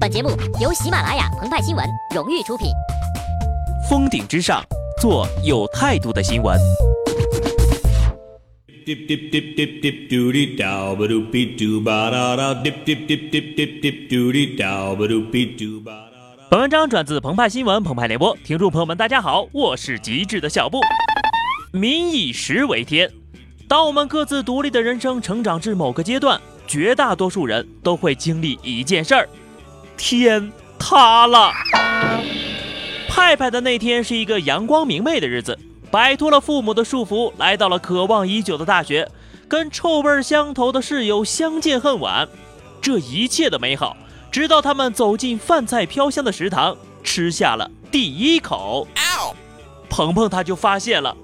本节目由喜马拉雅澎湃新闻荣誉出品。峰顶之上，做有态度的新闻。本文章转自澎湃新闻澎湃联播，听众朋友们，大家好，我是极致的小布。民以食为天，当我们各自独立的人生成长至某个阶段，绝大多数人都会经历一件事儿：天塌了。派派的那天是一个阳光明媚的日子，摆脱了父母的束缚，来到了渴望已久的大学，跟臭味相投的室友相见恨晚。这一切的美好。直到他们走进饭菜飘香的食堂，吃下了第一口，鹏鹏他就发现了，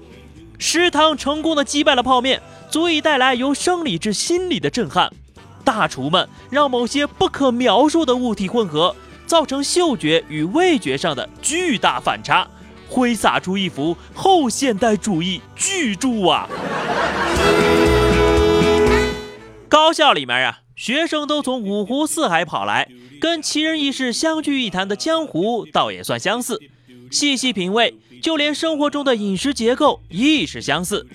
食堂成功的击败了泡面，足以带来由生理至心理的震撼。大厨们让某些不可描述的物体混合，造成嗅觉与味觉上的巨大反差，挥洒出一幅后现代主义巨著啊！高校里面啊。学生都从五湖四海跑来，跟奇人异事相聚一谈的江湖倒也算相似。细细品味，就连生活中的饮食结构亦是相似。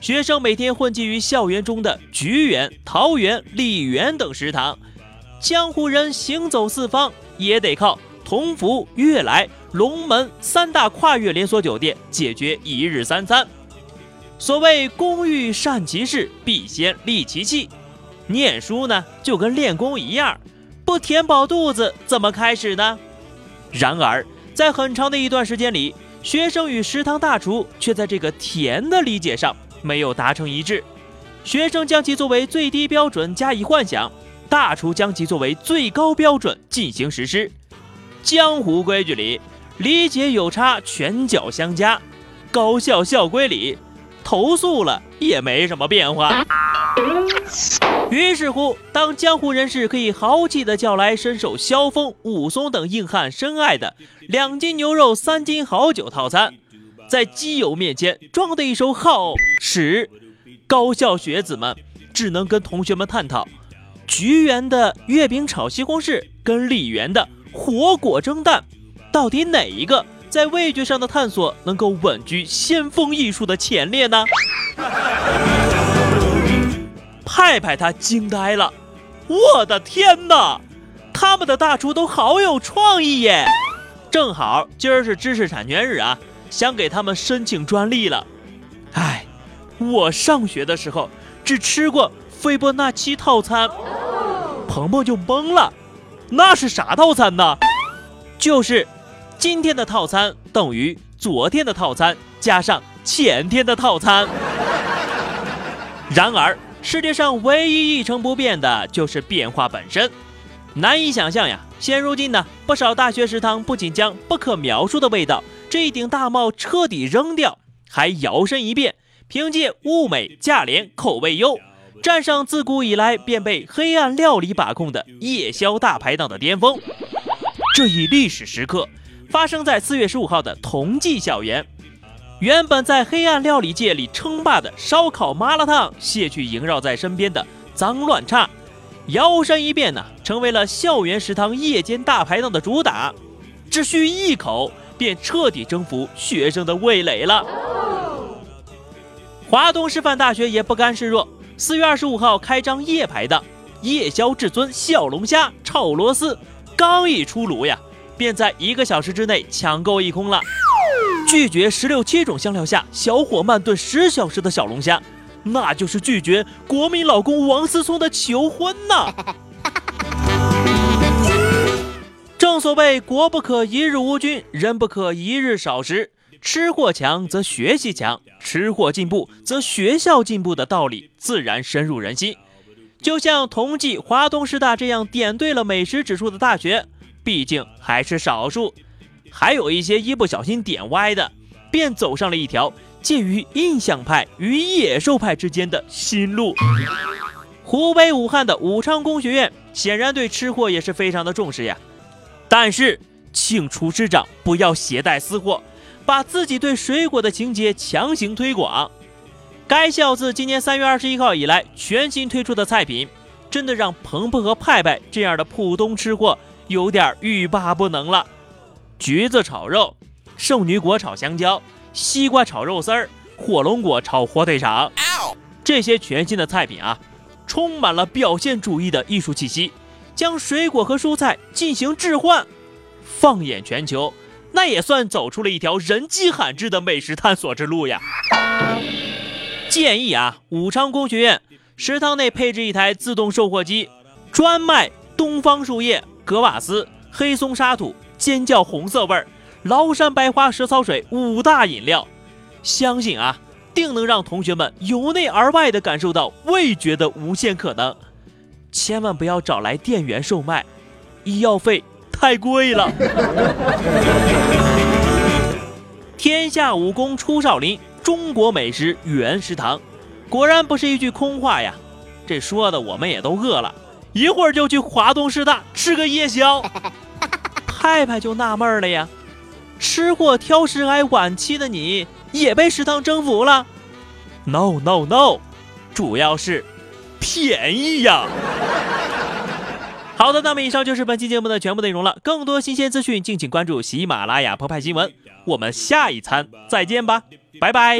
学生每天混迹于校园中的菊园、桃园、荔园等食堂，江湖人行走四方也得靠同福、悦来、龙门三大跨越连锁酒店解决一日三餐。所谓工欲善其事，必先利其器。念书呢，就跟练功一样，不填饱肚子怎么开始呢？然而，在很长的一段时间里，学生与食堂大厨却在这个甜的理解上没有达成一致。学生将其作为最低标准加以幻想，大厨将其作为最高标准进行实施。江湖规矩里，理解有差，拳脚相加；高校校规里，投诉了也没什么变化。于是乎，当江湖人士可以豪气地叫来深受萧峰、武松等硬汉深爱的两斤牛肉、三斤好酒套餐，在基友面前装的一手好屎，高校学子们只能跟同学们探讨：橘园的月饼炒西红柿跟李园的火果蒸蛋，到底哪一个在味觉上的探索能够稳居先锋艺术的前列呢？派派他惊呆了，我的天哪，他们的大厨都好有创意耶！正好今儿是知识产权日啊，想给他们申请专利了。哎，我上学的时候只吃过斐波那契套餐，鹏鹏就懵了，那是啥套餐呢？就是今天的套餐等于昨天的套餐加上前天的套餐。然而。世界上唯一一成不变的就是变化本身，难以想象呀！现如今呢，不少大学食堂不仅将不可描述的味道这顶大帽彻底扔掉，还摇身一变，凭借物美价廉、口味优，站上自古以来便被黑暗料理把控的夜宵大排档的巅峰。这一历史时刻发生在四月十五号的同济校园。原本在黑暗料理界里称霸的烧烤麻辣烫，卸去萦绕在身边的脏乱差，摇身一变呢，成为了校园食堂夜间大排档的主打。只需一口，便彻底征服学生的味蕾了。华东师范大学也不甘示弱，四月二十五号开张夜排档，夜宵至尊小龙虾炒螺丝，刚一出炉呀，便在一个小时之内抢购一空了。拒绝十六七种香料下小火慢炖十小时的小龙虾，那就是拒绝国民老公王思聪的求婚呐！所谓国不可一日无君，人不可一日少食。吃货强则学习强，吃货进步则学校进步的道理自然深入人心。就像同济、华东师大这样点对了美食指数的大学，毕竟还是少数。还有一些一不小心点歪的，便走上了一条介于印象派与野兽派之间的新路。湖北武汉的武昌工学院显然对吃货也是非常的重视呀，但是请厨师长不要携带私货，把自己对水果的情节强行推广。该校自今年三月二十一号以来全新推出的菜品，真的让鹏鹏和派派这样的普通吃货有点欲罢不能了。橘子炒肉、圣女果炒香蕉、西瓜炒肉丝儿、火龙果炒火腿肠，这些全新的菜品啊，充满了表现主义的艺术气息，将水果和蔬菜进行置换。放眼全球，那也算走出了一条人迹罕至的美食探索之路呀。建议啊，武昌工学院食堂内配置一台自动售货机，专卖东方树叶、格瓦斯、黑松沙土、尖叫红色味儿、崂山白花蛇草水五大饮料。相信啊，定能让同学们由内而外的感受到味觉的无限可能。千万不要找来店员售卖，医药费。太贵了！天下武功出少林，中国美食原食堂，果然不是一句空话呀！这说的我们也都饿了，一会儿就去华东师大吃个夜宵。派派就纳闷了呀，吃货挑食癌晚期的你也被食堂征服了？No No No，主要是便宜呀！好的，那么以上就是本期节目的全部内容了。更多新鲜资讯，敬请关注喜马拉雅澎湃新闻。我们下一餐再见吧，拜拜。